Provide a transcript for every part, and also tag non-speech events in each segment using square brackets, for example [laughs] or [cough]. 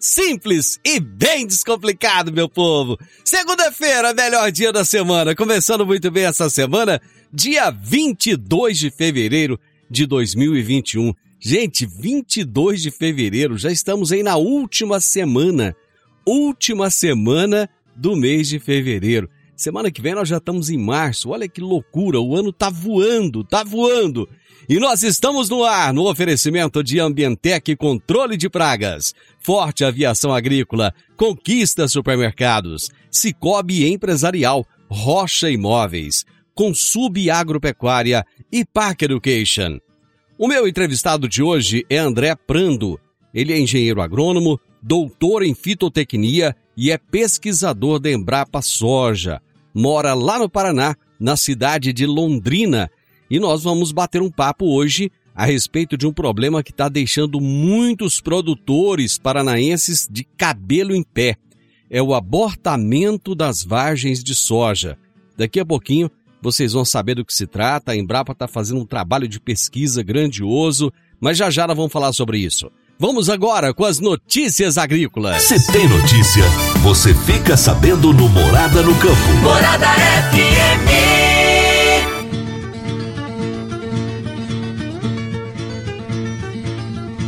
simples e bem descomplicado, meu povo. Segunda-feira, melhor dia da semana, começando muito bem essa semana, dia 22 de fevereiro de 2021. Gente, 22 de fevereiro, já estamos aí na última semana, última semana do mês de fevereiro. Semana que vem nós já estamos em março. Olha que loucura, o ano tá voando, tá voando. E nós estamos no ar no oferecimento de Ambientec Controle de Pragas, Forte Aviação Agrícola, Conquista Supermercados, Cicobi Empresarial, Rocha Imóveis, Consub Agropecuária e Park Education. O meu entrevistado de hoje é André Prando. Ele é engenheiro agrônomo, doutor em fitotecnia e é pesquisador da Embrapa Soja mora lá no Paraná, na cidade de Londrina, e nós vamos bater um papo hoje a respeito de um problema que está deixando muitos produtores paranaenses de cabelo em pé. É o abortamento das vargens de soja. Daqui a pouquinho vocês vão saber do que se trata. A Embrapa está fazendo um trabalho de pesquisa grandioso, mas já já nós vamos falar sobre isso. Vamos agora com as notícias agrícolas. Se tem notícia, você fica sabendo no Morada no Campo. Morada FM.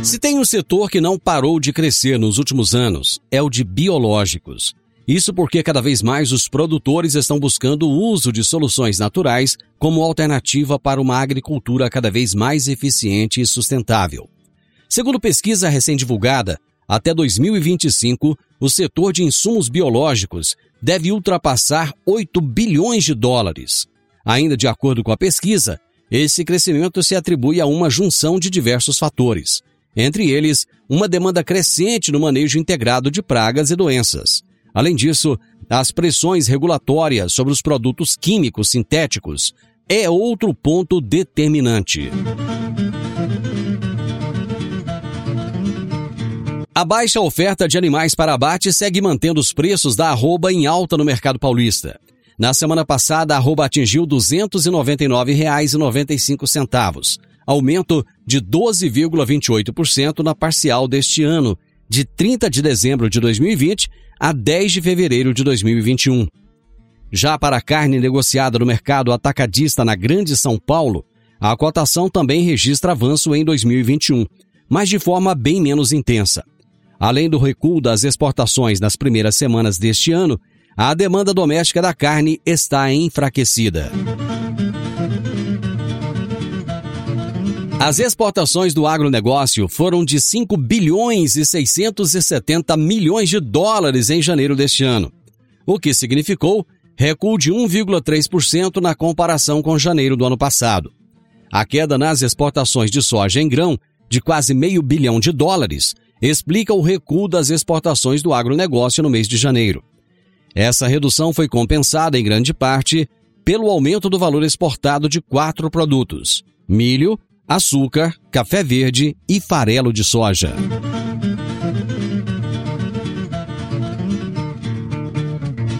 Se tem um setor que não parou de crescer nos últimos anos, é o de biológicos. Isso porque cada vez mais os produtores estão buscando o uso de soluções naturais como alternativa para uma agricultura cada vez mais eficiente e sustentável. Segundo pesquisa recém-divulgada, até 2025, o setor de insumos biológicos deve ultrapassar 8 bilhões de dólares. Ainda de acordo com a pesquisa, esse crescimento se atribui a uma junção de diversos fatores, entre eles, uma demanda crescente no manejo integrado de pragas e doenças. Além disso, as pressões regulatórias sobre os produtos químicos sintéticos é outro ponto determinante. A baixa oferta de animais para abate segue mantendo os preços da arroba em alta no mercado paulista. Na semana passada, a arroba atingiu R$ 299,95, aumento de 12,28% na parcial deste ano, de 30 de dezembro de 2020 a 10 de fevereiro de 2021. Já para a carne negociada no mercado atacadista na Grande São Paulo, a cotação também registra avanço em 2021, mas de forma bem menos intensa. Além do recuo das exportações nas primeiras semanas deste ano, a demanda doméstica da carne está enfraquecida. As exportações do agronegócio foram de 5 bilhões e 670 milhões de dólares em janeiro deste ano, o que significou recuo de 1,3% na comparação com janeiro do ano passado. A queda nas exportações de soja em grão, de quase meio bilhão de dólares, explica o recuo das exportações do agronegócio no mês de janeiro. Essa redução foi compensada em grande parte pelo aumento do valor exportado de quatro produtos: milho, açúcar, café verde e farelo de soja.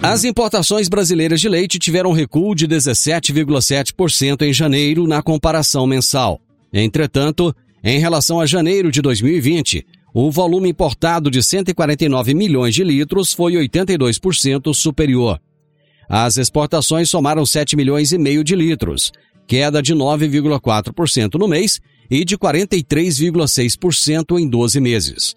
As importações brasileiras de leite tiveram recuo de 17,7% em janeiro na comparação mensal. Entretanto, em relação a janeiro de 2020, o volume importado de 149 milhões de litros foi 82% superior. As exportações somaram 7 milhões e meio de litros, queda de 9,4% no mês e de 43,6% em 12 meses.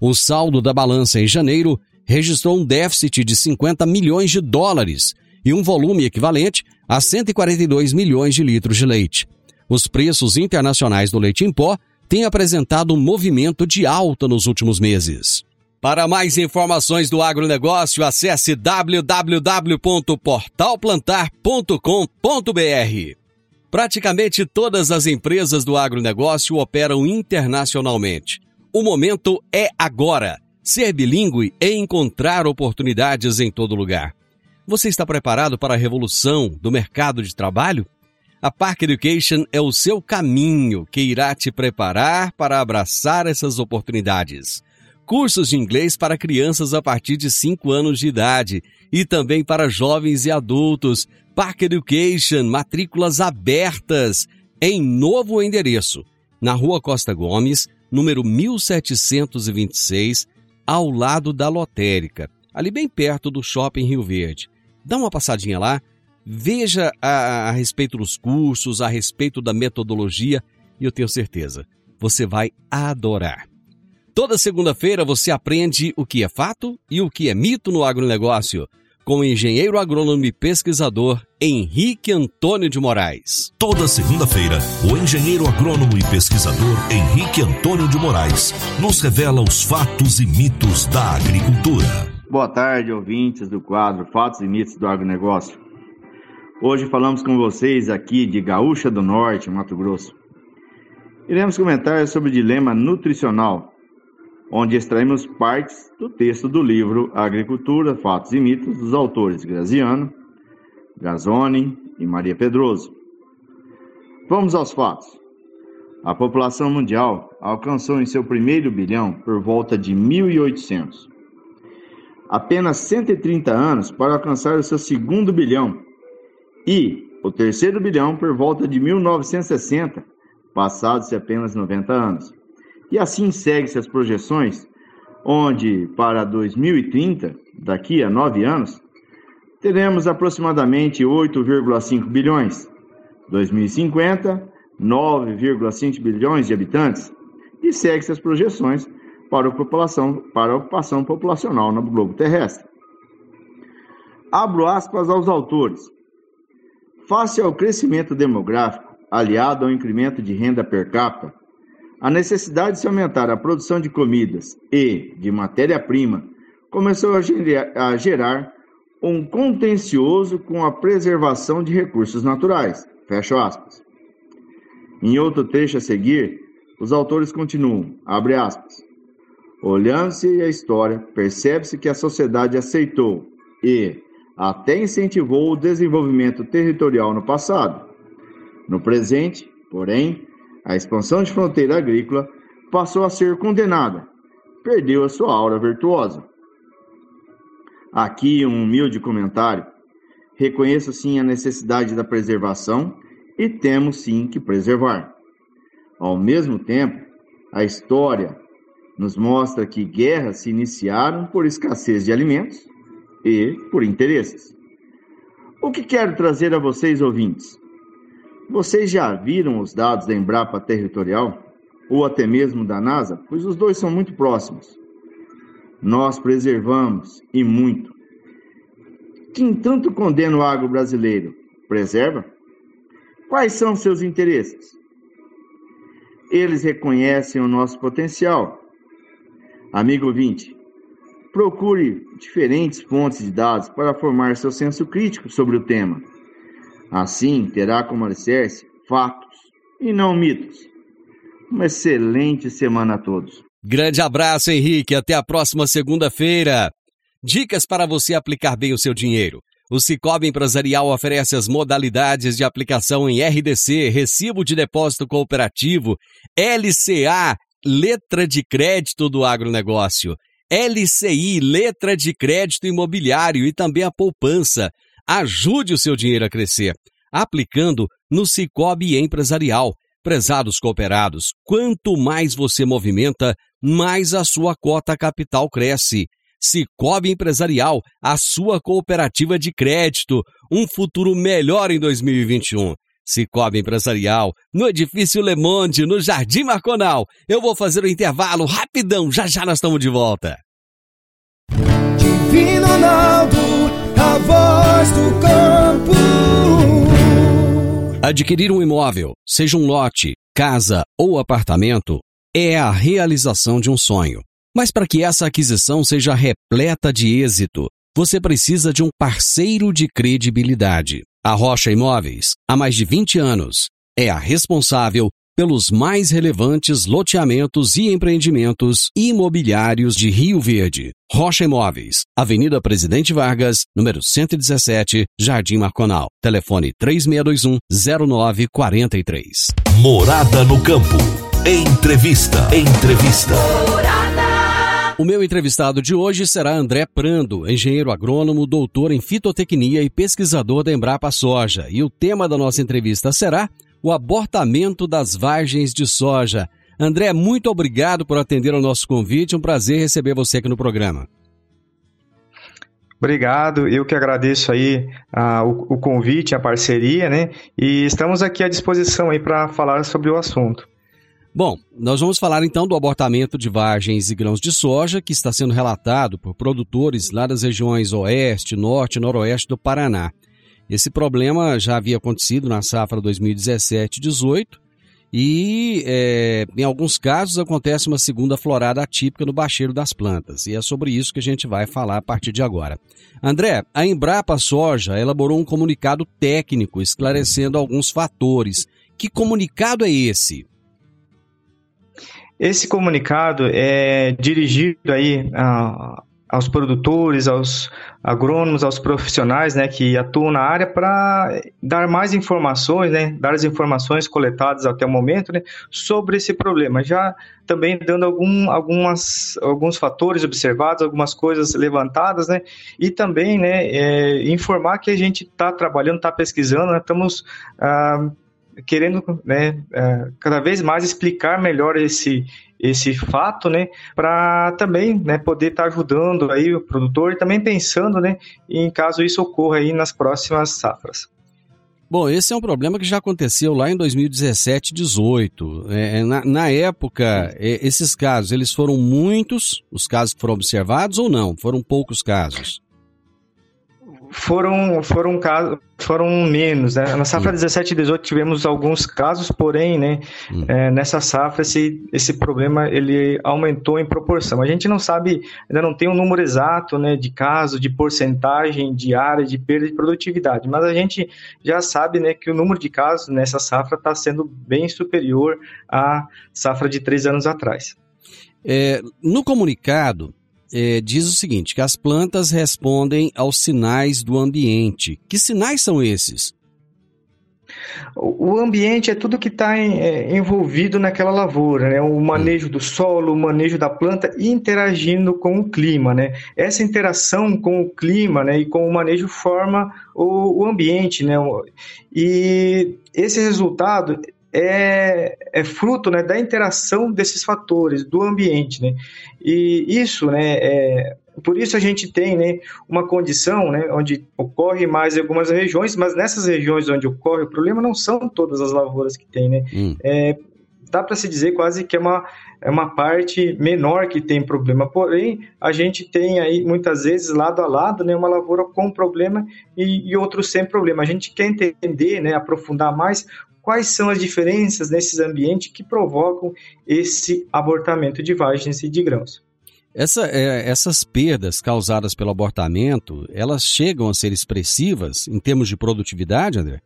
O saldo da balança em janeiro registrou um déficit de 50 milhões de dólares, e um volume equivalente a 142 milhões de litros de leite. Os preços internacionais do leite em pó têm apresentado um movimento de alta nos últimos meses. Para mais informações do agronegócio, acesse www.portalplantar.com.br. Praticamente todas as empresas do agronegócio operam internacionalmente. O momento é agora. Ser bilíngue é encontrar oportunidades em todo lugar. Você está preparado para a revolução do mercado de trabalho? A Park Education é o seu caminho que irá te preparar para abraçar essas oportunidades. Cursos de inglês para crianças a partir de 5 anos de idade e também para jovens e adultos Park Education, matrículas abertas em novo endereço, na Rua Costa Gomes, número 1726, ao lado da lotérica, ali bem perto do Shopping Rio Verde. Dá uma passadinha lá, veja a, a respeito dos cursos, a respeito da metodologia, e eu tenho certeza, você vai adorar. Toda segunda-feira você aprende o que é fato e o que é mito no agronegócio com o engenheiro agrônomo e pesquisador Henrique Antônio de Moraes. Toda segunda-feira, o engenheiro agrônomo e pesquisador Henrique Antônio de Moraes nos revela os fatos e mitos da agricultura. Boa tarde, ouvintes do quadro Fatos e Mitos do Agronegócio. Hoje falamos com vocês aqui de Gaúcha do Norte, Mato Grosso. Iremos comentar sobre o dilema nutricional onde extraímos partes do texto do livro Agricultura, Fatos e Mitos, dos autores Graziano, Gazzoni e Maria Pedroso. Vamos aos fatos. A população mundial alcançou em seu primeiro bilhão por volta de 1800. Apenas 130 anos para alcançar o seu segundo bilhão e o terceiro bilhão por volta de 1960, passados-se apenas 90 anos. E assim segue-se as projeções, onde para 2030, daqui a nove anos, teremos aproximadamente 8,5 bilhões. 2050, 9,5 bilhões de habitantes. E segue-se as projeções para a, população, para a ocupação populacional no globo terrestre. Abro aspas aos autores. Face ao crescimento demográfico, aliado ao incremento de renda per capita, a necessidade de se aumentar a produção de comidas e de matéria-prima começou a gerar um contencioso com a preservação de recursos naturais. Fecha aspas. Em outro trecho a seguir, os autores continuam, abre aspas. Olhando-se a história, percebe-se que a sociedade aceitou e até incentivou o desenvolvimento territorial no passado. No presente, porém, a expansão de fronteira agrícola passou a ser condenada, perdeu a sua aura virtuosa. Aqui um humilde comentário. Reconheço sim a necessidade da preservação e temos sim que preservar. Ao mesmo tempo, a história nos mostra que guerras se iniciaram por escassez de alimentos e por interesses. O que quero trazer a vocês, ouvintes? Vocês já viram os dados da Embrapa Territorial? Ou até mesmo da NASA? Pois os dois são muito próximos. Nós preservamos, e muito. Quem tanto condena o agro brasileiro, preserva? Quais são seus interesses? Eles reconhecem o nosso potencial. Amigo ouvinte, procure diferentes fontes de dados para formar seu senso crítico sobre o tema Assim, terá como alicerce fatos e não mitos. Uma excelente semana a todos. Grande abraço, Henrique. Até a próxima segunda-feira. Dicas para você aplicar bem o seu dinheiro. O Cicobi Empresarial oferece as modalidades de aplicação em RDC, Recibo de Depósito Cooperativo, LCA, Letra de Crédito do Agronegócio, LCI, Letra de Crédito Imobiliário e também a poupança. Ajude o seu dinheiro a crescer, aplicando no Cicobi Empresarial. Prezados cooperados, quanto mais você movimenta, mais a sua cota capital cresce. Cicobi Empresarial, a sua cooperativa de crédito, um futuro melhor em 2021. Cicobi Empresarial, no Edifício Le Monde, no Jardim Marconal. Eu vou fazer o um intervalo rapidão, já já nós estamos de volta. Divino Ronaldo a voz do campo. Adquirir um imóvel, seja um lote, casa ou apartamento, é a realização de um sonho. Mas para que essa aquisição seja repleta de êxito, você precisa de um parceiro de credibilidade. A Rocha Imóveis, há mais de 20 anos, é a responsável pelos mais relevantes loteamentos e empreendimentos imobiliários de Rio Verde. Rocha Imóveis, Avenida Presidente Vargas, número 117, Jardim Marconal. Telefone 3621-0943. Morada no campo. Entrevista. Entrevista. O meu entrevistado de hoje será André Prando, engenheiro agrônomo, doutor em fitotecnia e pesquisador da Embrapa Soja. E o tema da nossa entrevista será o abortamento das vargens de soja. André, muito obrigado por atender ao nosso convite. Um prazer receber você aqui no programa. Obrigado, eu que agradeço aí uh, o, o, convite, a parceria, né? E estamos aqui à disposição aí para falar sobre o assunto. Bom, nós vamos falar então do abortamento de vargens e grãos de soja que está sendo relatado por produtores lá das regiões oeste, norte e noroeste do Paraná. Esse problema já havia acontecido na safra 2017-18 e, é, em alguns casos, acontece uma segunda florada atípica no bacheiro das plantas. E é sobre isso que a gente vai falar a partir de agora. André, a Embrapa Soja elaborou um comunicado técnico esclarecendo alguns fatores. Que comunicado é esse? Esse comunicado é dirigido aí a, aos produtores, aos agrônomos, aos profissionais né, que atuam na área para dar mais informações, né, dar as informações coletadas até o momento né, sobre esse problema. Já também dando algum, algumas, alguns fatores observados, algumas coisas levantadas, né, e também né, é, informar que a gente está trabalhando, está pesquisando, né, estamos. Ah, querendo né, é, cada vez mais explicar melhor esse, esse fato, né, para também né, poder estar tá ajudando aí o produtor e também pensando né, em caso isso ocorra aí nas próximas safras. Bom, esse é um problema que já aconteceu lá em 2017, 18. É, na, na época, é, esses casos, eles foram muitos, os casos que foram observados ou não? Foram poucos casos? Foram foram casos foram menos né? na safra hum. 17 e 18 tivemos alguns casos porém né hum. é, nessa safra esse esse problema ele aumentou em proporção a gente não sabe ainda não tem um número exato né de casos de porcentagem de área de perda de produtividade mas a gente já sabe né que o número de casos nessa safra está sendo bem superior à safra de três anos atrás é, no comunicado é, diz o seguinte: que as plantas respondem aos sinais do ambiente. Que sinais são esses? O ambiente é tudo que está é, envolvido naquela lavoura, né? O manejo do solo, o manejo da planta interagindo com o clima, né? Essa interação com o clima, né? E com o manejo forma o, o ambiente, né? E esse resultado é, é fruto né, da interação desses fatores do ambiente, né? E isso, né, é, por isso a gente tem né, uma condição né, onde ocorre mais em algumas regiões, mas nessas regiões onde ocorre o problema não são todas as lavouras que tem, né? Hum. É, dá para se dizer quase que é uma, é uma parte menor que tem problema. Porém, a gente tem aí muitas vezes lado a lado, né, uma lavoura com problema e, e outro sem problema. A gente quer entender, né, aprofundar mais quais são as diferenças nesses ambientes que provocam esse abortamento de vagens e de grãos. Essa, é, essas perdas causadas pelo abortamento, elas chegam a ser expressivas em termos de produtividade, André?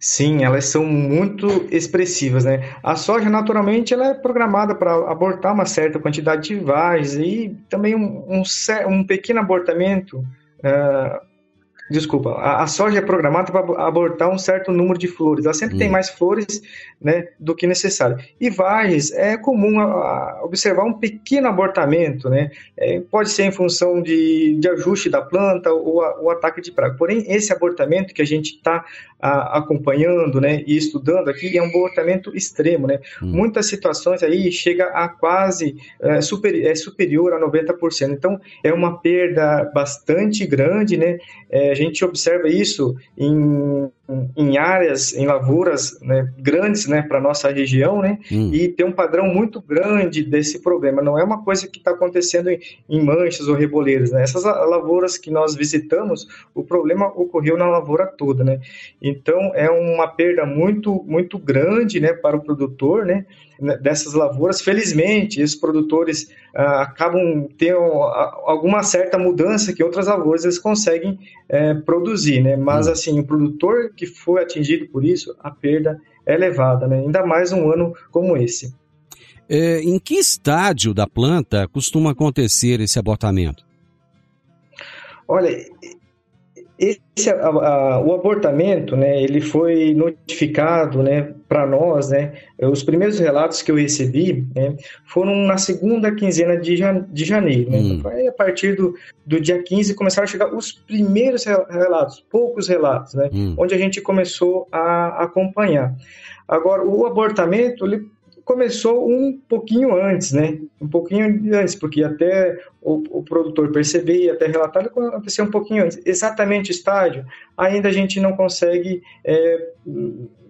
Sim, elas são muito expressivas, né? A soja, naturalmente, ela é programada para abortar uma certa quantidade de vagens e também um, um, um pequeno abortamento uh, Desculpa, a, a, soja é programada para abortar um certo número de flores. Ela sempre hum. tem mais flores né, do que necessário. E vagens, é comum a, a observar um pequeno abortamento, né? É, pode ser em função de, de ajuste da planta ou o ataque de praga. Porém, esse abortamento que a gente está acompanhando né, e estudando aqui é um abortamento extremo. Né? Hum. Muitas situações aí chega a quase é, super, é superior a 90%. Então, é uma perda bastante grande, né? É, gente observa isso em em áreas, em lavouras né, grandes né, para nossa região, né, hum. e tem um padrão muito grande desse problema. Não é uma coisa que está acontecendo em, em, manchas ou reboleiros. Né? Essas lavouras que nós visitamos, o problema ocorreu na lavoura toda. Né? Então, é uma perda muito, muito grande né, para o produtor, né? Né, dessas lavouras. Felizmente, esses produtores ah, acabam tendo alguma certa mudança que outras lavouras eles conseguem é, produzir, né? Mas, hum. assim, o produtor que foi atingido por isso, a perda é elevada, né? Ainda mais um ano como esse. É, em que estádio da planta costuma acontecer esse abortamento? Olha, esse, a, a, o abortamento, né, ele foi notificado, né, para nós, né, os primeiros relatos que eu recebi, né, foram na segunda quinzena de, de janeiro, né, hum. então, a partir do, do dia 15 começaram a chegar os primeiros relatos, poucos relatos, né, hum. onde a gente começou a acompanhar. Agora, o abortamento, ele começou um pouquinho antes, né? Um pouquinho antes, porque até o, o produtor perceber e até relatar, aconteceu um pouquinho antes. Exatamente o estágio, ainda a gente não consegue é,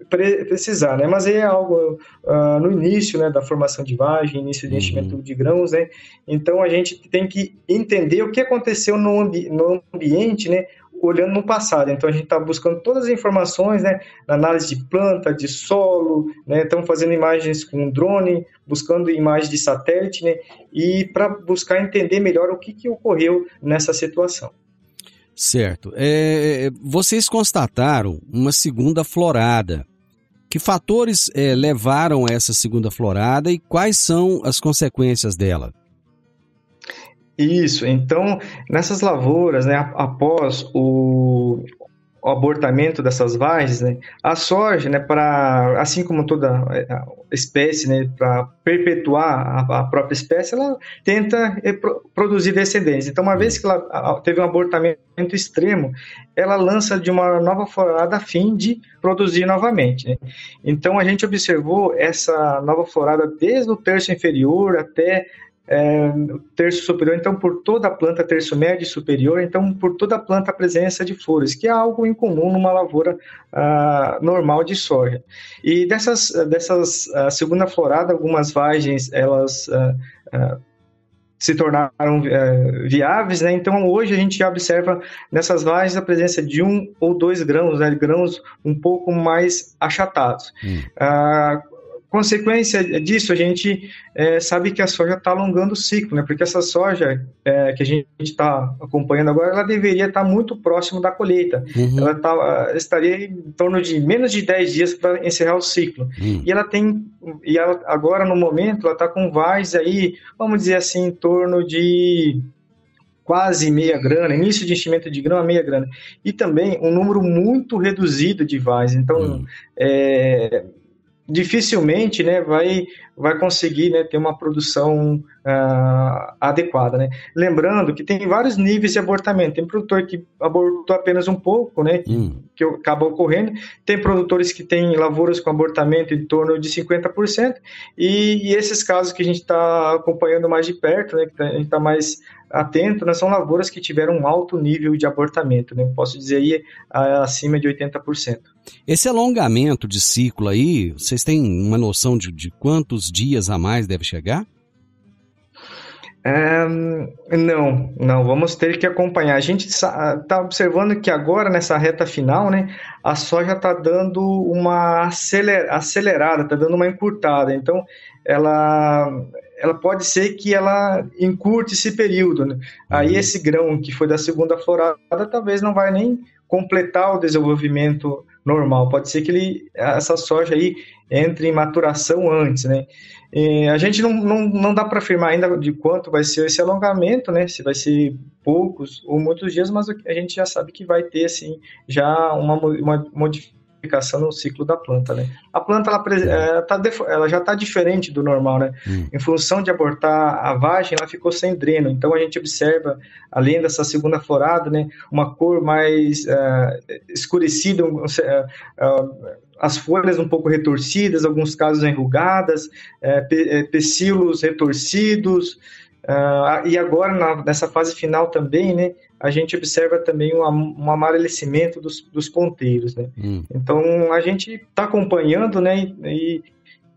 precisar, né? Mas é algo uh, no início, né, da formação de vagem, início de enchimento uhum. de grãos, né? Então a gente tem que entender o que aconteceu no, ambi no ambiente, né? Olhando no passado. Então a gente está buscando todas as informações, né, análise de planta, de solo, né, estamos fazendo imagens com drone, buscando imagens de satélite, né, e para buscar entender melhor o que, que ocorreu nessa situação. Certo. É, vocês constataram uma segunda florada. Que fatores é, levaram a essa segunda florada e quais são as consequências dela? Isso, então nessas lavouras, né, após o, o abortamento dessas vagens, né, a soja, né, para assim como toda espécie, né, para perpetuar a, a, própria espécie, ela tenta produzir descendentes. Então, uma vez que ela teve um abortamento extremo, ela lança de uma nova florada a fim de produzir novamente. Né? Então, a gente observou essa nova florada desde o terço inferior até é, terço superior, então por toda a planta, terço médio e superior, então por toda a planta a presença de flores, que é algo incomum numa lavoura ah, normal de soja. E dessas, dessas ah, segunda florada, algumas vagens, elas ah, se tornaram é, viáveis, né? Então hoje a gente já observa nessas vagens a presença de um ou dois grãos, né? grãos um pouco mais achatados. Hum. Ah, consequência disso, a gente é, sabe que a soja está alongando o ciclo, né? Porque essa soja é, que a gente está acompanhando agora, ela deveria estar tá muito próximo da colheita. Uhum. Ela tá, estaria em torno de menos de 10 dias para encerrar o ciclo. Uhum. E ela tem, e ela, agora no momento, ela está com vaz aí, vamos dizer assim, em torno de quase meia grana, início de enchimento de grão a meia grana. E também um número muito reduzido de vaz. Então, uhum. é, dificilmente né, vai, vai conseguir né, ter uma produção uh, adequada. Né? Lembrando que tem vários níveis de abortamento. Tem produtor que abortou apenas um pouco, né, hum. que acaba ocorrendo. Tem produtores que têm lavouras com abortamento em torno de 50%. E, e esses casos que a gente está acompanhando mais de perto, né, que tá, a gente está mais atento, né, são lavouras que tiveram um alto nível de abortamento. Né, posso dizer aí acima de 80%. Esse alongamento de ciclo aí, vocês têm uma noção de, de quantos dias a mais deve chegar? É, não, não, vamos ter que acompanhar. A gente está observando que agora, nessa reta final, né, a soja está dando uma acelerada, está dando uma encurtada. Então, ela, ela pode ser que ela encurte esse período. Né? Aí, uhum. esse grão que foi da segunda florada, talvez não vai nem completar o desenvolvimento normal. Pode ser que ele, essa soja aí entre em maturação antes, né? E a gente não, não, não dá para afirmar ainda de quanto vai ser esse alongamento, né? Se vai ser poucos ou muitos dias, mas a gente já sabe que vai ter, assim, já uma, uma modificação no ciclo da planta, né? A planta, ela, ela, tá, ela já está diferente do normal, né? Hum. Em função de abortar a vagem, ela ficou sem dreno. Então, a gente observa, além dessa segunda florada, né? Uma cor mais uh, escurecida, uh, uh, as folhas um pouco retorcidas, alguns casos enrugadas, é, pe, é, pecíolos retorcidos, Uh, e agora, na, nessa fase final também, né, a gente observa também um, um amarelecimento dos, dos ponteiros, né? Hum. Então, a gente está acompanhando, né, e,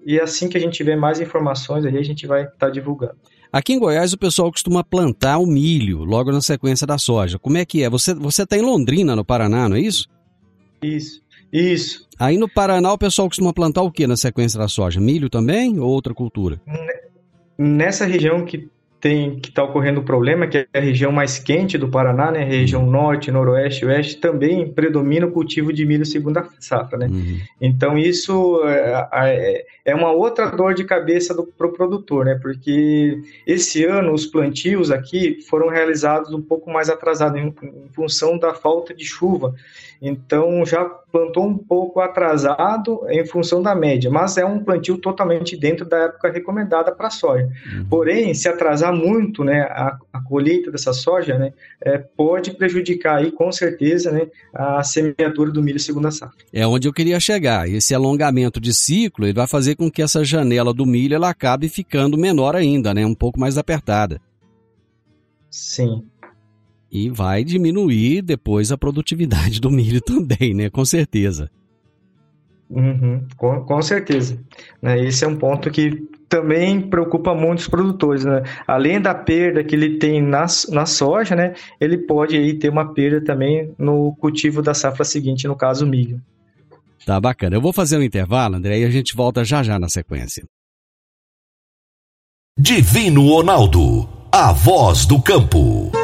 e assim que a gente tiver mais informações, aí a gente vai estar tá divulgando. Aqui em Goiás o pessoal costuma plantar o milho logo na sequência da soja. Como é que é? Você você está em Londrina, no Paraná, não é isso? Isso, isso. Aí no Paraná o pessoal costuma plantar o que na sequência da soja? Milho também ou outra cultura? Nessa região que tem que está ocorrendo o problema, que é a região mais quente do Paraná, né, região norte, noroeste, oeste, também predomina o cultivo de milho segunda safra, né? Uhum. Então isso é, é, é, uma outra dor de cabeça do pro produtor, né? Porque esse ano os plantios aqui foram realizados um pouco mais atrasados em, em função da falta de chuva. Então já plantou um pouco atrasado em função da média, mas é um plantio totalmente dentro da época recomendada para soja. Uhum. Porém, se atrasar muito né, a, a colheita dessa soja, né, é, pode prejudicar aí, com certeza né, a semeadura do milho segunda safra. É onde eu queria chegar. Esse alongamento de ciclo ele vai fazer com que essa janela do milho ela acabe ficando menor ainda, né, um pouco mais apertada. Sim e vai diminuir depois a produtividade do milho [laughs] também, né? Com certeza. Uhum, com, com certeza. Né? Esse é um ponto que também preocupa muitos produtores, né? Além da perda que ele tem na, na soja, né? Ele pode aí ter uma perda também no cultivo da safra seguinte, no caso milho. Tá bacana. Eu vou fazer um intervalo, André, e a gente volta já já na sequência. Divino Ronaldo, a voz do campo.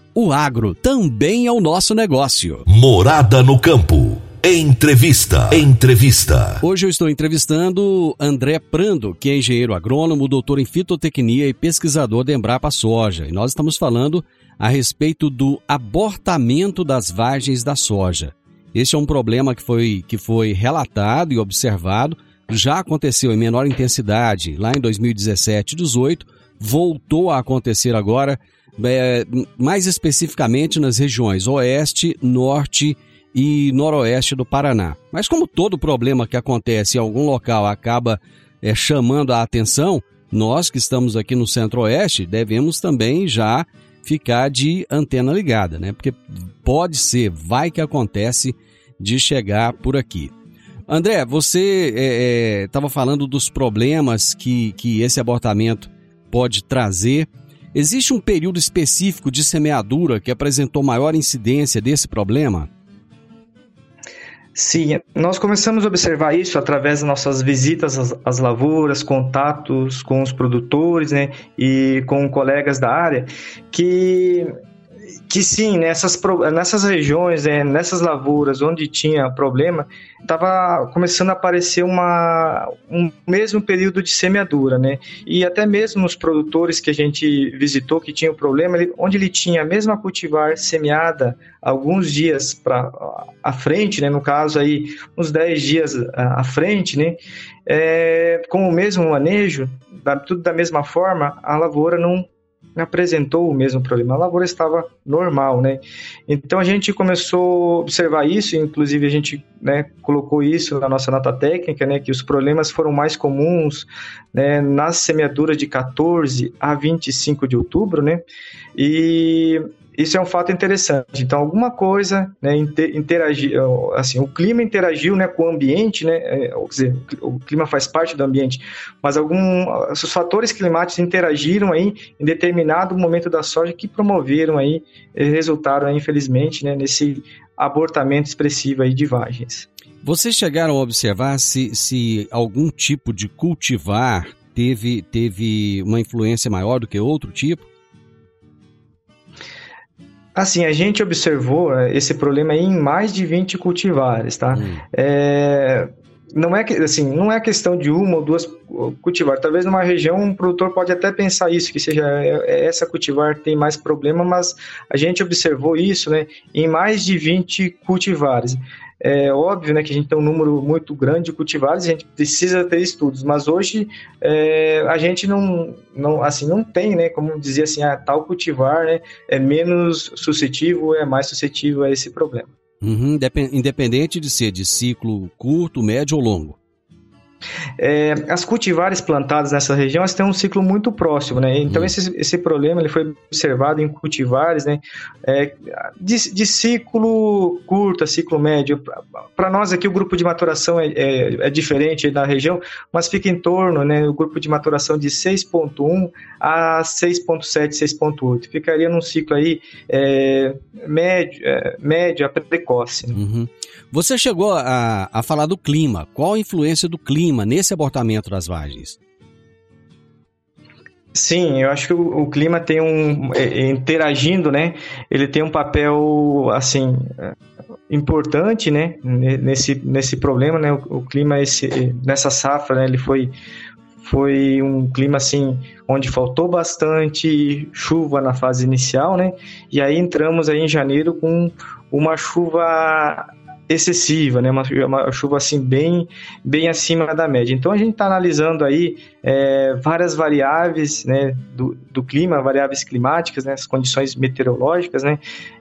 o agro também é o nosso negócio. Morada no campo. Entrevista. Entrevista. Hoje eu estou entrevistando André Prando, que é engenheiro agrônomo, doutor em fitotecnia e pesquisador da Embrapa Soja. E nós estamos falando a respeito do abortamento das vagens da soja. Este é um problema que foi, que foi relatado e observado, já aconteceu em menor intensidade lá em 2017 e 2018, voltou a acontecer agora é, mais especificamente nas regiões oeste, norte e noroeste do Paraná. Mas como todo problema que acontece em algum local acaba é, chamando a atenção, nós que estamos aqui no centro-oeste devemos também já ficar de antena ligada, né? Porque pode ser, vai que acontece de chegar por aqui. André, você estava é, é, falando dos problemas que, que esse abortamento pode trazer Existe um período específico de semeadura que apresentou maior incidência desse problema? Sim, nós começamos a observar isso através das nossas visitas às, às, lavouras, contatos com os produtores né, e com colegas da área, que que sim, nessas, nessas regiões, é, nessas lavouras onde tinha problema, estava começando a aparecer uma, um mesmo período de semeadura, né? E até mesmo nos produtores que a gente visitou que tinham problema, onde ele tinha a mesma cultivar semeada alguns dias para à frente, né? No caso aí, uns 10 dias à frente, né? É, com o mesmo manejo, da, tudo da mesma forma, a lavoura não apresentou o mesmo problema. A lavoura estava normal, né? Então a gente começou a observar isso, inclusive a gente né, colocou isso na nossa nota técnica, né? Que os problemas foram mais comuns né, nas semeaduras de 14 a 25 de outubro, né? E isso é um fato interessante. Então, alguma coisa né, interagiu, assim, o clima interagiu né, com o ambiente, né, é, quer dizer, o clima faz parte do ambiente, mas algum, os fatores climáticos interagiram aí em determinado momento da soja que promoveram aí, resultaram aí, infelizmente, né, nesse abortamento expressivo aí de vagens. Vocês chegaram a observar se, se algum tipo de cultivar teve, teve uma influência maior do que outro tipo? Assim, a gente observou é, esse problema em mais de 20 cultivares, tá? Hum. É, não é que assim, não é questão de uma ou duas cultivar. Talvez numa região um produtor pode até pensar isso, que seja é essa cultivar que tem mais problema, mas a gente observou isso, né, em mais de 20 cultivares. É óbvio né, que a gente tem um número muito grande de cultivares, a gente precisa ter estudos, mas hoje é, a gente não, não, assim, não tem, né, como dizer assim, ah, tal cultivar né, é menos suscetível, é mais suscetível a esse problema. Uhum, independente de ser de ciclo curto, médio ou longo. É, as cultivares plantadas nessa região elas têm um ciclo muito próximo, né? Então, hum. esse, esse problema ele foi observado em cultivares né? É, de, de, ciclo curto a ciclo médio. Para nós aqui, o grupo de maturação é, é, é, diferente da região, mas fica em torno, né? O grupo de maturação de 6,1 a 6,7, 6,8. Ficaria num ciclo aí é, médio, é, médio a precoce. Né? Uhum. Você chegou a, a falar do clima. Qual a influência do clima nesse abortamento das vagens? Sim, eu acho que o, o, clima tem um é, é, interagindo, né? Ele tem um papel assim é, importante, né? Nesse, nesse problema, né? O, o clima esse nessa safra, né? Ele foi foi um clima assim onde faltou bastante chuva na fase inicial, né? E aí entramos aí em janeiro com uma chuva excessiva, né? Uma, uma, chuva assim bem, bem acima da média. Então a gente está analisando aí é, várias variáveis né, do, do clima, variáveis climáticas, né, as condições meteorológicas, né?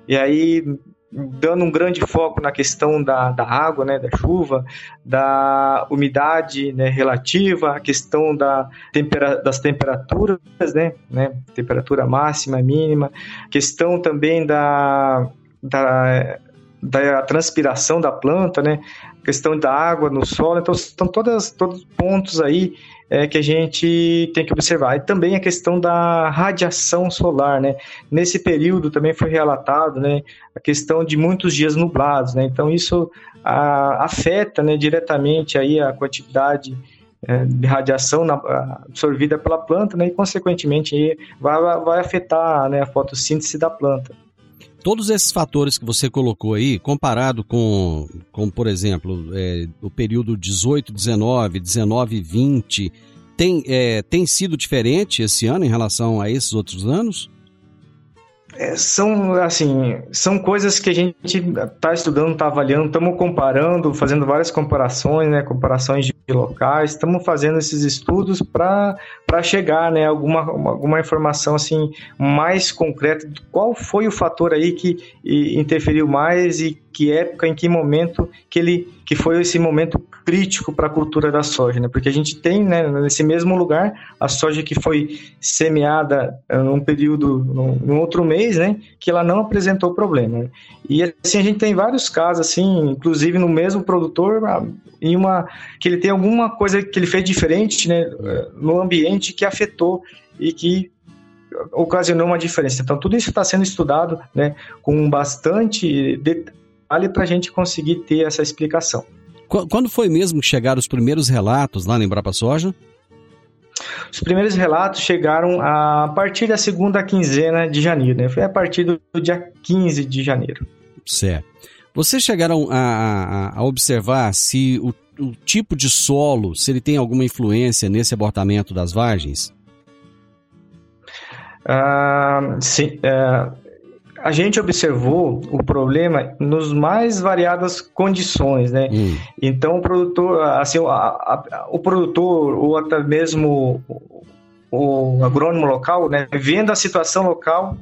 E aí dando um grande foco na questão da, da água, né, da chuva, da umidade né, relativa, a questão da tempera, das temperaturas, né, né, temperatura máxima, mínima, questão também da, da da transpiração da planta, né? questão da água no solo, então são todas, todos pontos aí é, que a gente tem que observar. E também a questão da radiação solar, né? Nesse período também foi relatado, né? A questão de muitos dias nublados, né? Então isso a, afeta, né, diretamente aí a quantidade é, de radiação absorvida pela planta, né? E consequentemente vai, vai afetar né, a fotossíntese da planta. Todos esses fatores que você colocou aí, comparado com, com por exemplo, é, o período 18, 19, 19, 20, tem, é, tem sido diferente esse ano em relação a esses outros anos? É, são assim são coisas que a gente está estudando, está avaliando, estamos comparando, fazendo várias comparações, né, comparações locais, estamos fazendo esses estudos para chegar, né, alguma alguma informação assim mais concreta de qual foi o fator aí que interferiu mais e que época, em que momento que ele que foi esse momento crítico para a cultura da soja, né? Porque a gente tem, né, nesse mesmo lugar, a soja que foi semeada eh, num período, num, outro mês, né, que ela não apresentou problema. Né? E assim a gente tem vários casos assim, inclusive no mesmo produtor, em uma que ele tem alguma coisa que ele fez diferente, né, eh, no ambiente que afetou e que ocasionou uma diferença. Então, tudo isso está sendo estudado né, com bastante detalhe para a gente conseguir ter essa explicação. Quando foi mesmo que chegaram os primeiros relatos lá na Embrapa Soja? Os primeiros relatos chegaram a partir da segunda quinzena de janeiro, né? Foi a partir do dia 15 de janeiro. Certo. Vocês chegaram a, a, a observar se o, o, tipo de solo, se ele tem alguma influência nesse abortamento das vagens? Ah, sim. Uh, a gente observou o problema nos mais variadas condições, né? Hum. Então o produtor, assim, a, a, o produtor ou até mesmo o agrônomo local, né, vendo a situação local,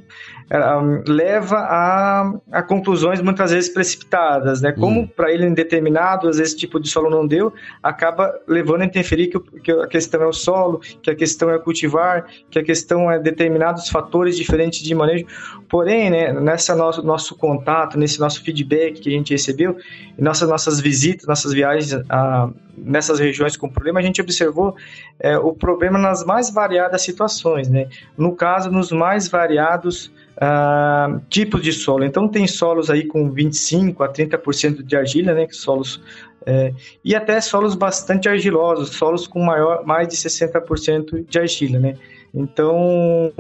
leva a, a, conclusões muitas vezes precipitadas, né? Como hum. para ele em determinado, às vezes, tipo de solo não deu, acaba levando a interferir que, que, a questão é o solo, que a questão é cultivar, que a questão é determinados fatores diferentes de manejo. Porém, né, nessa nosso, nosso contato, nesse nosso feedback que a gente recebeu, e nossas, nossas visitas, nossas viagens a, nessas regiões com problema, a gente observou é, o problema nas mais variadas situações, né? No caso, nos mais variados uh, tipos de solo. Então, tem solos aí com 25% a 30% de argila, né? Solos é, e até solos bastante argilosos, solos com maior, mais de 60% de argila, né? Então,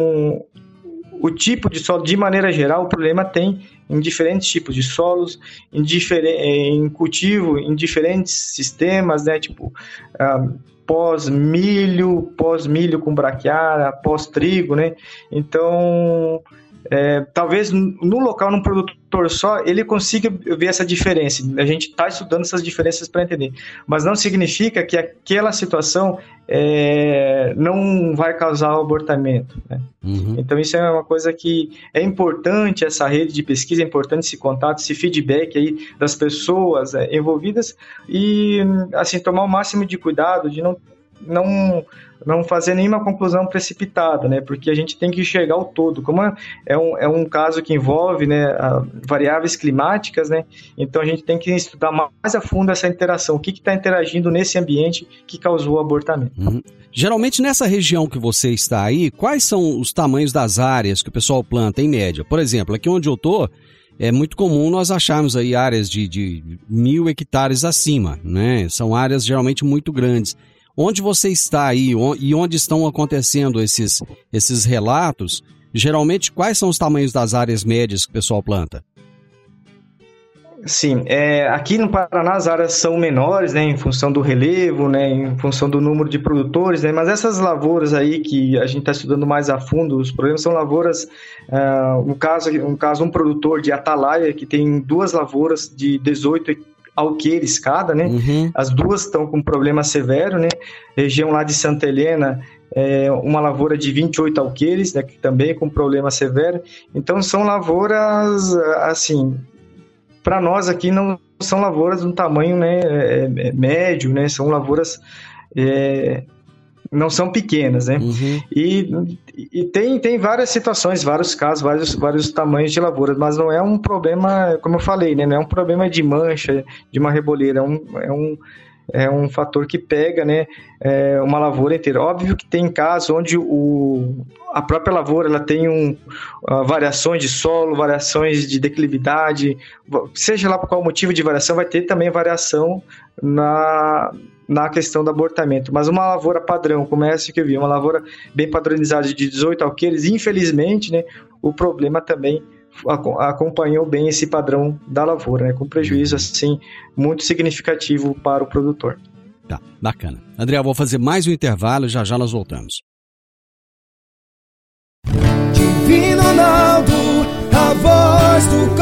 o tipo de solo, de maneira geral, o problema tem em diferentes tipos de solos, em, em cultivo, em diferentes sistemas, né? Tipo, ah, pós-milho, pós-milho com braquiária, pós-trigo, né? Então, é, talvez no local, num produtor só, ele consiga ver essa diferença. A gente está estudando essas diferenças para entender. Mas não significa que aquela situação é, não vai causar o abortamento. Né? Uhum. Então, isso é uma coisa que é importante, essa rede de pesquisa, é importante esse contato, esse feedback aí das pessoas é, envolvidas e, assim, tomar o máximo de cuidado de não não não fazer nenhuma conclusão precipitada, né? Porque a gente tem que enxergar o todo. Como é um, é um caso que envolve né, variáveis climáticas, né? Então a gente tem que estudar mais a fundo essa interação. O que está interagindo nesse ambiente que causou o abortamento. Uhum. Geralmente nessa região que você está aí, quais são os tamanhos das áreas que o pessoal planta em média? Por exemplo, aqui onde eu estou, é muito comum nós acharmos aí áreas de, de mil hectares acima, né? São áreas geralmente muito grandes. Onde você está aí e onde estão acontecendo esses, esses relatos, geralmente quais são os tamanhos das áreas médias que o pessoal planta? Sim, é, aqui no Paraná as áreas são menores, né, em função do relevo, né, em função do número de produtores, né, mas essas lavouras aí que a gente está estudando mais a fundo, os problemas são lavouras, uh, um, caso, um caso, um produtor de Atalaia que tem duas lavouras de 18 alqueires cada, né? Uhum. As duas estão com problema severo, né? Região lá de Santa Helena, é uma lavoura de 28 alqueires, né, que também com problema severo. Então são lavouras assim, para nós aqui não são lavouras de um tamanho né, é, é médio, né? São lavouras é, não são pequenas, né? Uhum. E, e tem, tem várias situações, vários casos, vários, vários tamanhos de lavouras, mas não é um problema, como eu falei, né? Não é um problema de mancha, de uma reboleira, é um, é um, é um fator que pega, né? É uma lavoura inteira. Óbvio que tem casos onde o, a própria lavoura ela tem um, uh, variações de solo, variações de declividade, seja lá por qual motivo de variação, vai ter também variação na na questão do abortamento. Mas uma lavoura padrão, como essa que eu vi, uma lavoura bem padronizada de 18 alqueires, infelizmente, né, o problema também acompanhou bem esse padrão da lavoura, né, com prejuízo assim muito significativo para o produtor. Tá, bacana. André, eu vou fazer mais um intervalo, já já nós voltamos. Divino Ronaldo, a voz do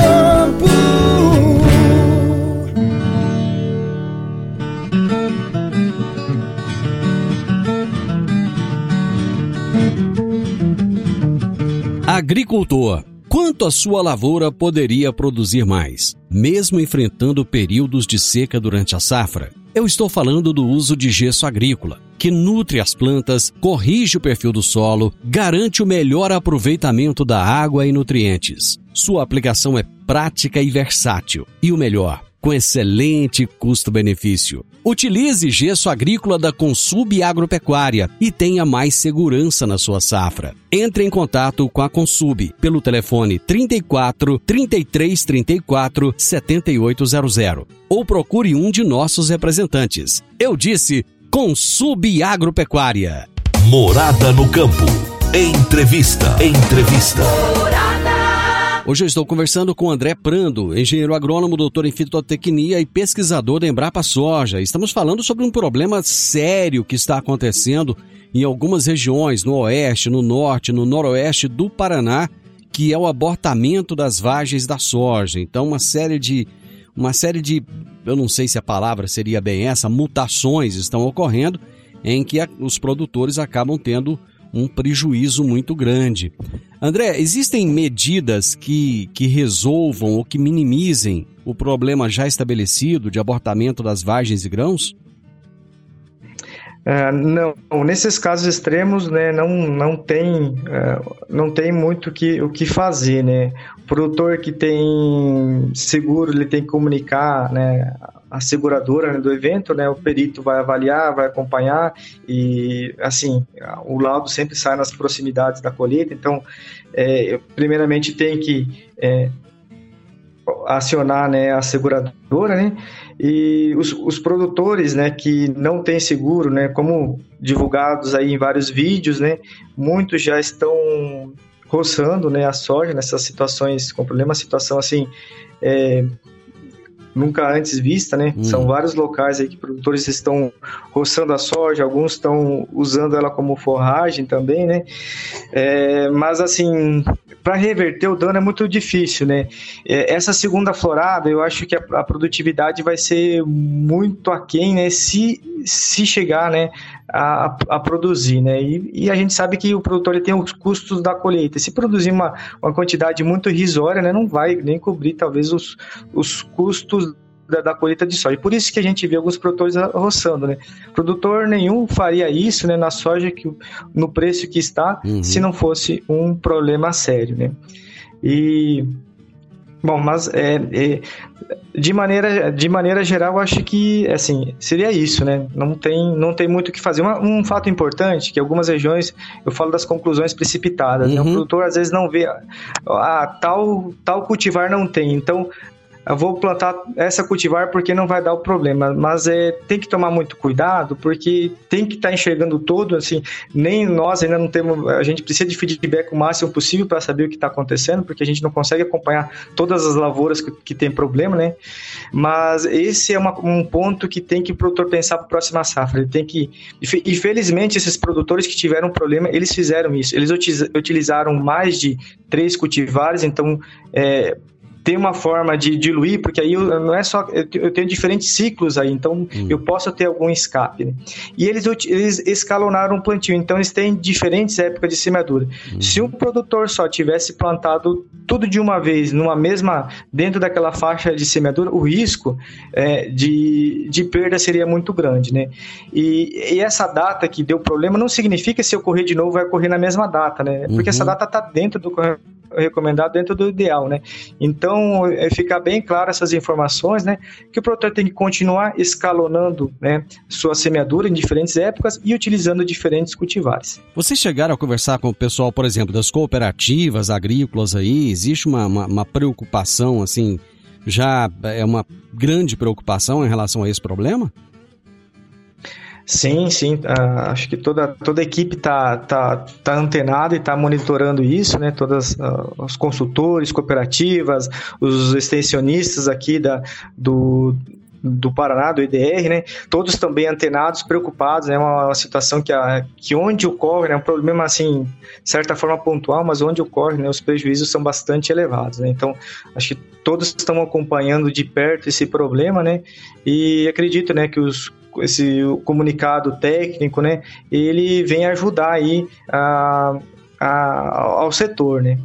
Agricultor, quanto a sua lavoura poderia produzir mais, mesmo enfrentando períodos de seca durante a safra? Eu estou falando do uso de gesso agrícola, que nutre as plantas, corrige o perfil do solo, garante o melhor aproveitamento da água e nutrientes. Sua aplicação é prática e versátil. E o melhor, com excelente custo-benefício. Utilize gesso agrícola da Consub Agropecuária e tenha mais segurança na sua safra. Entre em contato com a Consub pelo telefone 34 33 34 7800 ou procure um de nossos representantes. Eu disse Consub Agropecuária. Morada no campo. Entrevista. Entrevista. Hoje eu estou conversando com André Prando, engenheiro agrônomo, doutor em fitotecnia e pesquisador da Embrapa Soja. Estamos falando sobre um problema sério que está acontecendo em algumas regiões, no oeste, no norte, no noroeste do Paraná, que é o abortamento das vagens da soja. Então, uma série de uma série de, eu não sei se a palavra seria bem essa, mutações estão ocorrendo em que a, os produtores acabam tendo um prejuízo muito grande. André, existem medidas que, que resolvam ou que minimizem o problema já estabelecido de abortamento das vagens e grãos? Uh, não, nesses casos extremos, né, não, não tem, uh, não tem muito que, o que fazer, né? O produtor que tem seguro, ele tem que comunicar, né, a seguradora né, do evento, né? O perito vai avaliar, vai acompanhar e, assim, o laudo sempre sai nas proximidades da colheita. Então, é, primeiramente tem que é, acionar né, a seguradora, né? E os, os, produtores, né, que não têm seguro, né, como divulgados aí em vários vídeos, né, muitos já estão roçando né, a soja nessas situações com problema, situação assim é, nunca antes vista, né? Hum. São vários locais aí que produtores estão roçando a soja, alguns estão usando ela como forragem também, né? É, mas assim, para reverter o dano é muito difícil, né? É, essa segunda florada, eu acho que a, a, produtividade vai ser muito aquém, né? Se, se chegar, né? A, a produzir, né? E, e, a gente sabe que o produtor tem os custos da colheita. Se produzir uma, uma quantidade muito irrisória, né? Não vai nem cobrir talvez os, os custos da, da, colheita de soja. Por isso que a gente vê alguns produtores roçando, né? Produtor nenhum faria isso, né, na soja que no preço que está, uhum. se não fosse um problema sério, né? E Bom, mas é, é, de, maneira, de maneira geral, acho que assim seria isso, né? Não tem, não tem muito o que fazer. Uma, um fato importante que algumas regiões eu falo das conclusões precipitadas. Uhum. Né? O uhum. produtor às vezes não vê, ah, tal tal cultivar não tem. Então eu vou plantar essa cultivar porque não vai dar o problema. Mas é, tem que tomar muito cuidado, porque tem que estar tá enxergando todo, assim, nem nós ainda não temos, a gente precisa de feedback o máximo possível para saber o que está acontecendo, porque a gente não consegue acompanhar todas as lavouras que, que tem problema, né? Mas esse é uma, um ponto que tem que o produtor pensar para a próxima safra. Ele tem que, e felizmente esses produtores que tiveram problema, eles fizeram isso. Eles utilizaram mais de três cultivares, então é, tem uma forma de diluir, porque aí eu, não é só. Eu tenho diferentes ciclos aí, então hum. eu posso ter algum escape. Né? E eles, eles escalonaram o plantio, então eles têm diferentes épocas de semeadura. Hum. Se um produtor só tivesse plantado tudo de uma vez, numa mesma. dentro daquela faixa de semeadura, o risco é, de, de perda seria muito grande. Né? E, e, essa data que deu problema não significa se ocorrer de novo vai ocorrer na mesma data, né? Porque uhum. essa data está dentro do recomendado dentro do ideal, né? Então, é, ficar bem claro essas informações, né? Que o produtor tem que continuar escalonando, né? Sua semeadura em diferentes épocas e utilizando diferentes cultivares. Vocês chegaram a conversar com o pessoal, por exemplo, das cooperativas agrícolas aí? Existe uma, uma, uma preocupação, assim, já é uma grande preocupação em relação a esse problema? Sim, sim. Uh, acho que toda, toda a equipe está tá, tá antenada e está monitorando isso, né? Todas uh, os consultores, cooperativas, os extensionistas aqui da, do, do Paraná, do IDR, né? Todos também antenados, preocupados, é né? uma, uma, situação que, a, que onde ocorre, é né? um problema assim, de certa forma pontual, mas onde ocorre, né? Os prejuízos são bastante elevados, né? Então, acho que todos estão acompanhando de perto esse problema, né? E acredito, né, que os esse comunicado técnico, né, ele vem ajudar aí a, a, ao setor, né.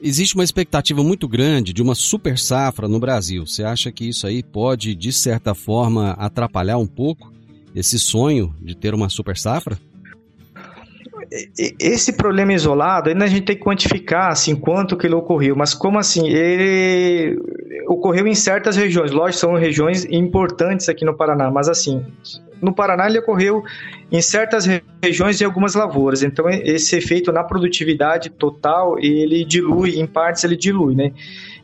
Existe uma expectativa muito grande de uma super safra no Brasil. Você acha que isso aí pode, de certa forma, atrapalhar um pouco esse sonho de ter uma super safra? Esse problema isolado, ainda a gente tem que quantificar assim quanto que ele ocorreu, mas como assim, ele ocorreu em certas regiões, lógico, são regiões importantes aqui no Paraná, mas assim, no Paraná ele ocorreu em certas regiões e algumas lavouras, então esse efeito na produtividade total, ele dilui, em partes ele dilui, né?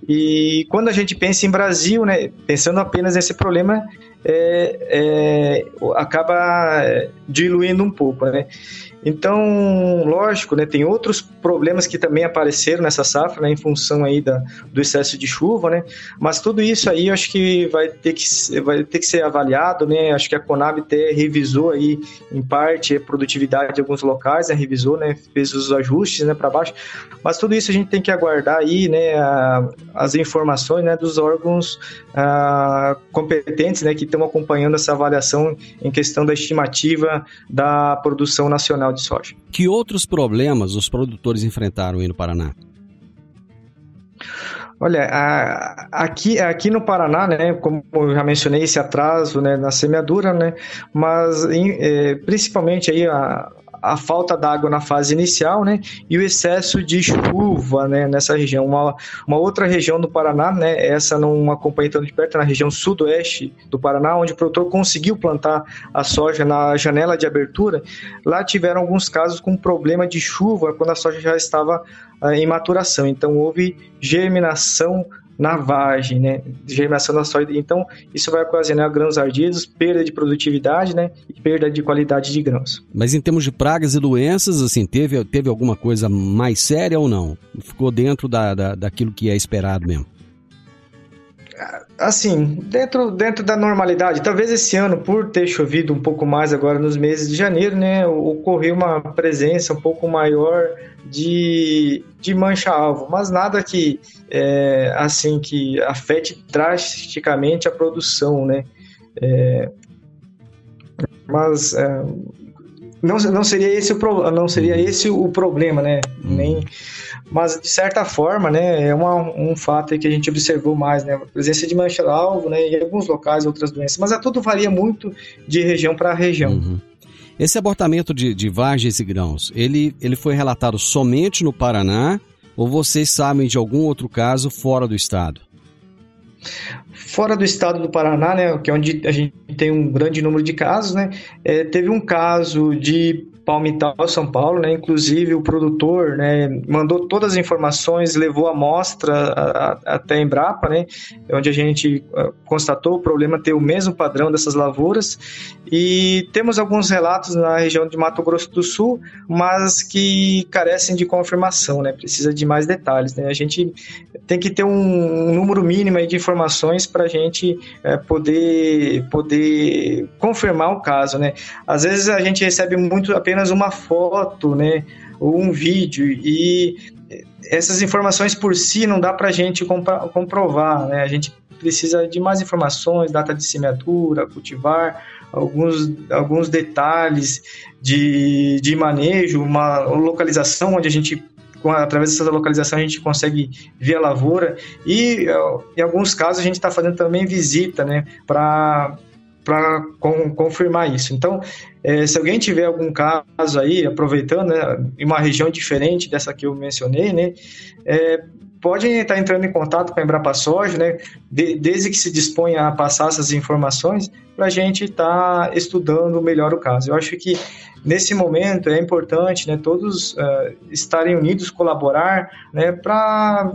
E quando a gente pensa em Brasil, né, pensando apenas nesse problema, é, é, acaba diluindo um pouco, né? Então, lógico, né, tem outros problemas que também apareceram nessa safra, né, em função aí da, do excesso de chuva, né, mas tudo isso aí eu acho que vai ter que, vai ter que ser avaliado, né, acho que a Conab até revisou aí, em parte, a produtividade de alguns locais, né, revisou, né, fez os ajustes, né, para baixo, mas tudo isso a gente tem que aguardar aí, né, a, as informações, né, dos órgãos a, competentes, né, que estão acompanhando essa avaliação em questão da estimativa da produção nacional de soja. Que outros problemas os produtores enfrentaram aí no Paraná? Olha, a, aqui, aqui no Paraná, né, como eu já mencionei, esse atraso né, na semeadura, né, mas em, é, principalmente aí a, a falta d'água na fase inicial, né, e o excesso de chuva, né, nessa região. Uma, uma outra região do Paraná, né, essa não acompanha tão de perto, na região sudoeste do Paraná, onde o produtor conseguiu plantar a soja na janela de abertura, lá tiveram alguns casos com problema de chuva quando a soja já estava ah, em maturação. Então houve germinação na vagem, né, germinação da soja. Então, isso vai ocasionar grãos ardidos, perda de produtividade, né, e perda de qualidade de grãos. Mas em termos de pragas e doenças, assim, teve, teve alguma coisa mais séria ou não? Ficou dentro da, da, daquilo que é esperado mesmo? Assim, dentro, dentro da normalidade, talvez esse ano, por ter chovido um pouco mais agora nos meses de janeiro, né, ocorreu uma presença um pouco maior de, de mancha-alvo, mas nada que, é, assim, que afete drasticamente a produção, né, é, mas é, não, não seria esse o não seria esse o problema, né, hum. nem mas de certa forma, né, é uma, um fato que a gente observou mais, né, a presença de mancha-alvo, né, em alguns locais outras doenças, mas a tudo varia muito de região para região. Uhum. Esse abortamento de, de vargens e grãos, ele, ele foi relatado somente no Paraná ou vocês sabem de algum outro caso fora do estado? Fora do estado do Paraná, né, que é onde a gente tem um grande número de casos, né, é, teve um caso de Palmital, São Paulo, né? Inclusive o produtor, né, mandou todas as informações, levou a amostra até a Embrapa, né, onde a gente uh, constatou o problema ter o mesmo padrão dessas lavouras e temos alguns relatos na região de Mato Grosso do Sul, mas que carecem de confirmação, né? Precisa de mais detalhes, né? A gente tem que ter um, número mínimo de informações para a gente é, poder poder confirmar o caso, né? Às vezes a gente recebe muito apenas apenas uma foto, né, ou um vídeo e essas informações por si não dá para a gente comprovar, né? A gente precisa de mais informações, data de semeadura, cultivar, alguns, alguns detalhes de, de manejo, uma localização onde a gente através dessa localização a gente consegue ver a lavoura e em alguns casos a gente está fazendo também visita, né, para para confirmar isso. Então, é, se alguém tiver algum caso aí, aproveitando, né, em uma região diferente dessa que eu mencionei, né, é, pode estar entrando em contato com a Embrapa Soja, né, de, desde que se disponha a passar essas informações, para a gente estar tá estudando melhor o caso. Eu acho que nesse momento é importante né, todos uh, estarem unidos, colaborar né, para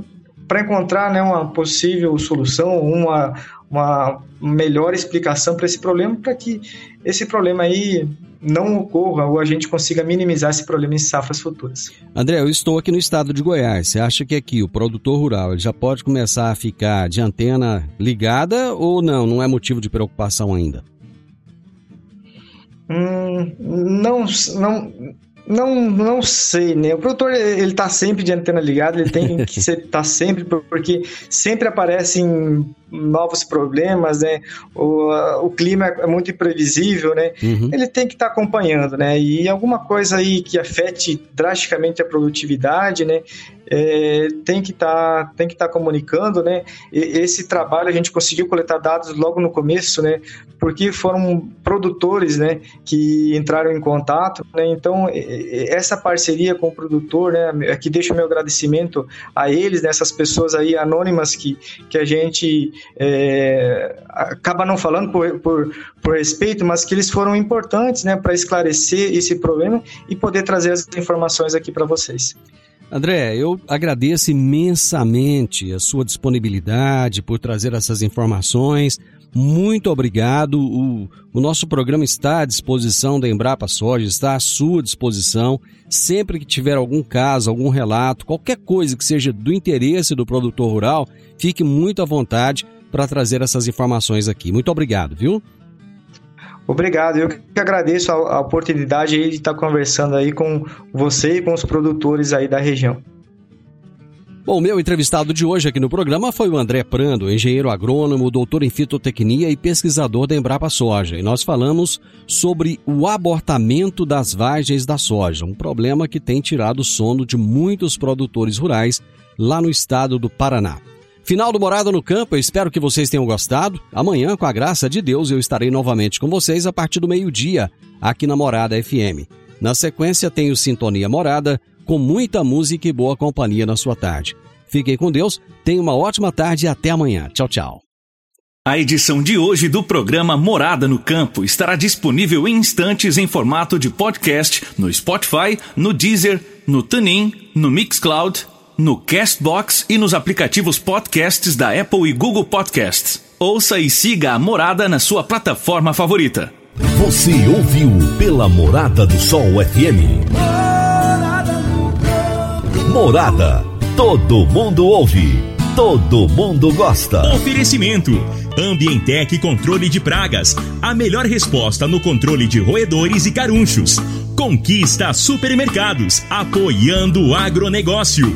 para encontrar né, uma possível solução, uma, uma melhor explicação para esse problema, para que esse problema aí não ocorra ou a gente consiga minimizar esse problema em safras futuras. André, eu estou aqui no estado de Goiás. Você acha que aqui o produtor rural já pode começar a ficar de antena ligada ou não? Não é motivo de preocupação ainda? Hum, não, não, não, não sei, né? O produtor, ele tá sempre de antena ligada, ele tem que [laughs] estar tá sempre, porque sempre aparecem novos problemas, né? O, o clima é muito imprevisível, né? Uhum. Ele tem que estar tá acompanhando, né? E alguma coisa aí que afete drasticamente a produtividade, né? É, tem que estar tá, tem que estar tá comunicando, né? E, esse trabalho a gente conseguiu coletar dados logo no começo, né? Porque foram produtores, né? Que entraram em contato, né? Então essa parceria com o produtor, né? Aqui deixo meu agradecimento a eles, nessas né? pessoas aí anônimas que que a gente é, acaba não falando por, por, por, respeito, mas que eles foram importantes né, para esclarecer esse problema e poder trazer as informações aqui para vocês. André, eu agradeço imensamente a sua disponibilidade por trazer essas informações. Muito obrigado. O, o, nosso programa está à disposição da Embrapa Soja, está à sua disposição. Sempre que tiver algum caso, algum relato, qualquer coisa que seja do interesse do produtor rural, fique muito à vontade para trazer essas informações aqui. Muito obrigado, viu? Obrigado, eu que agradeço a, a oportunidade de estar conversando aí com você e com os produtores aí da região. Bom, meu entrevistado de hoje aqui no programa foi o André Prando, engenheiro agrônomo, doutor em fitotecnia e pesquisador da Embrapa Soja. E nós falamos sobre o abortamento das vagens da soja, um problema que tem tirado o sono de muitos produtores rurais lá no estado do Paraná. Final do Morada no Campo, eu espero que vocês tenham gostado. Amanhã, com a graça de Deus, eu estarei novamente com vocês a partir do meio-dia, aqui na Morada FM. Na sequência, tenho Sintonia Morada, com muita música e boa companhia na sua tarde. Fiquem com Deus, tenham uma ótima tarde e até amanhã. Tchau, tchau. A edição de hoje do programa Morada no Campo estará disponível em instantes em formato de podcast no Spotify, no Deezer, no TuneIn, no Mixcloud no Castbox e nos aplicativos podcasts da Apple e Google Podcasts. Ouça e siga a Morada na sua plataforma favorita. Você ouviu pela Morada do Sol FM. Morada. Todo mundo ouve. Todo mundo gosta. Oferecimento. Ambientec Controle de Pragas. A melhor resposta no controle de roedores e carunchos. Conquista Supermercados. Apoiando o agronegócio.